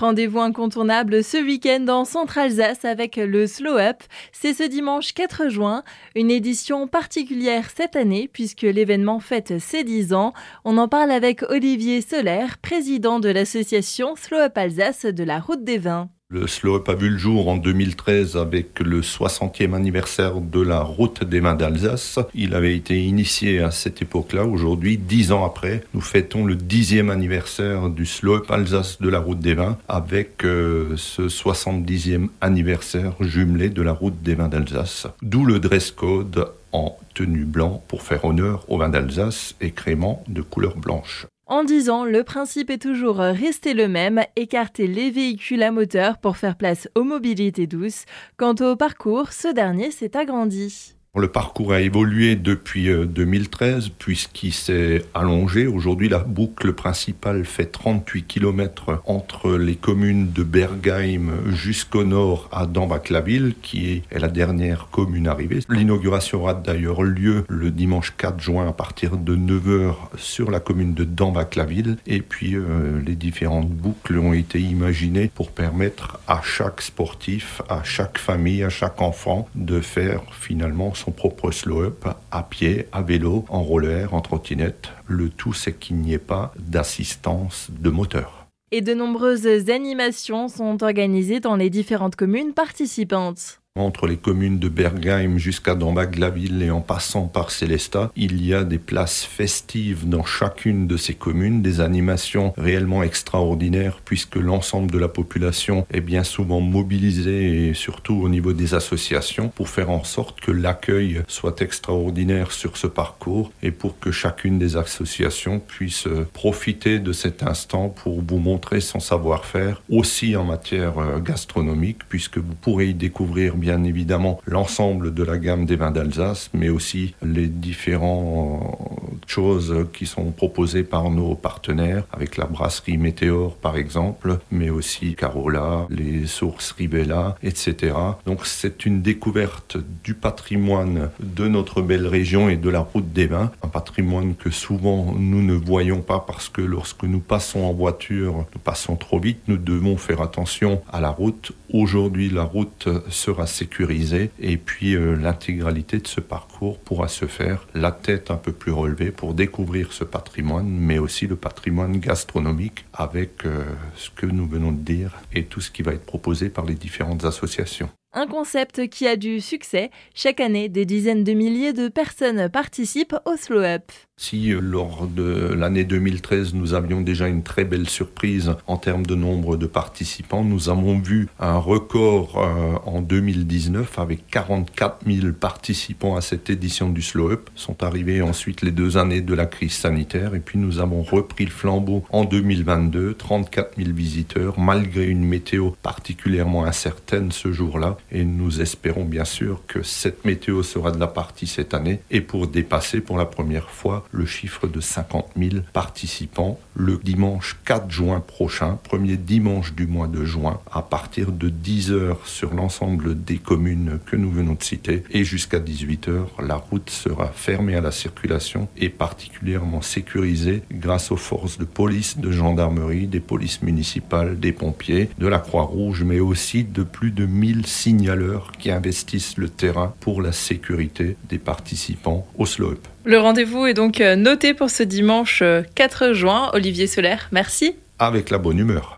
Rendez-vous incontournable ce week-end en Centre-Alsace avec le Slow Up. C'est ce dimanche 4 juin, une édition particulière cette année puisque l'événement fête ses 10 ans. On en parle avec Olivier Solaire, président de l'association Slow Up Alsace de la Route des Vins. Le Slow a vu le jour en 2013 avec le 60e anniversaire de la route des mains d'Alsace. Il avait été initié à cette époque-là. Aujourd'hui, dix ans après, nous fêtons le dixième anniversaire du Slow Alsace de la route des vins avec euh, ce 70e anniversaire jumelé de la route des vins d'Alsace. D'où le dress code en tenue blanc pour faire honneur aux vins d'Alsace et crément de couleur blanche. En 10 ans, le principe est toujours resté le même, écarter les véhicules à moteur pour faire place aux mobilités douces. Quant au parcours, ce dernier s'est agrandi. Le parcours a évolué depuis 2013 euh, puisqu'il s'est allongé. Aujourd'hui, la boucle principale fait 38 km entre les communes de Bergheim jusqu'au nord à Dambach-la-Ville, qui est la dernière commune arrivée. L'inauguration aura d'ailleurs lieu le dimanche 4 juin à partir de 9h sur la commune de Dambach-la-Ville. Et puis, euh, les différentes boucles ont été imaginées pour permettre à chaque sportif, à chaque famille, à chaque enfant de faire finalement son propre slow-up à pied, à vélo, en roller, en trottinette. Le tout, c'est qu'il n'y ait pas d'assistance de moteur. Et de nombreuses animations sont organisées dans les différentes communes participantes. Entre les communes de Bergheim jusqu'à Dambach-la-Ville et en passant par Célestat, il y a des places festives dans chacune de ces communes, des animations réellement extraordinaires puisque l'ensemble de la population est bien souvent mobilisée et surtout au niveau des associations pour faire en sorte que l'accueil soit extraordinaire sur ce parcours et pour que chacune des associations puisse profiter de cet instant pour vous montrer son savoir-faire aussi en matière euh, gastronomique puisque vous pourrez y découvrir bien évidemment l'ensemble de la gamme des vins d'Alsace, mais aussi les différentes choses qui sont proposées par nos partenaires, avec la brasserie Météor par exemple, mais aussi Carola, les sources Ribella, etc. Donc c'est une découverte du patrimoine de notre belle région et de la route des vins, un patrimoine que souvent nous ne voyons pas parce que lorsque nous passons en voiture, nous passons trop vite, nous devons faire attention à la route. Aujourd'hui, la route sera sécurisé et puis euh, l'intégralité de ce parcours pourra se faire la tête un peu plus relevée pour découvrir ce patrimoine, mais aussi le patrimoine gastronomique avec euh, ce que nous venons de dire et tout ce qui va être proposé par les différentes associations. Un concept qui a du succès. Chaque année, des dizaines de milliers de personnes participent au Slow Up. Si euh, lors de l'année 2013, nous avions déjà une très belle surprise en termes de nombre de participants, nous avons vu un record euh, en 2019 avec 44 000 participants à cette édition du Slow Up. Sont arrivés ensuite les deux années de la crise sanitaire et puis nous avons repris le flambeau en 2022, 34 000 visiteurs malgré une météo particulièrement incertaine ce jour-là et nous espérons bien sûr que cette météo sera de la partie cette année et pour dépasser pour la première fois le chiffre de 50 000 participants le dimanche 4 juin prochain, premier dimanche du mois de juin, à partir de 10 heures sur l'ensemble des communes que nous venons de citer et jusqu'à 18 heures, la route sera fermée à la circulation et particulièrement sécurisée grâce aux forces de police, de gendarmerie, des polices municipales, des pompiers, de la Croix-Rouge, mais aussi de plus de 1000 signaleurs qui investissent le terrain pour la sécurité des participants au slope. Le rendez-vous est donc euh, noté pour ce dimanche 4 euh, juin. Olivier Solaire, merci. Avec la bonne humeur.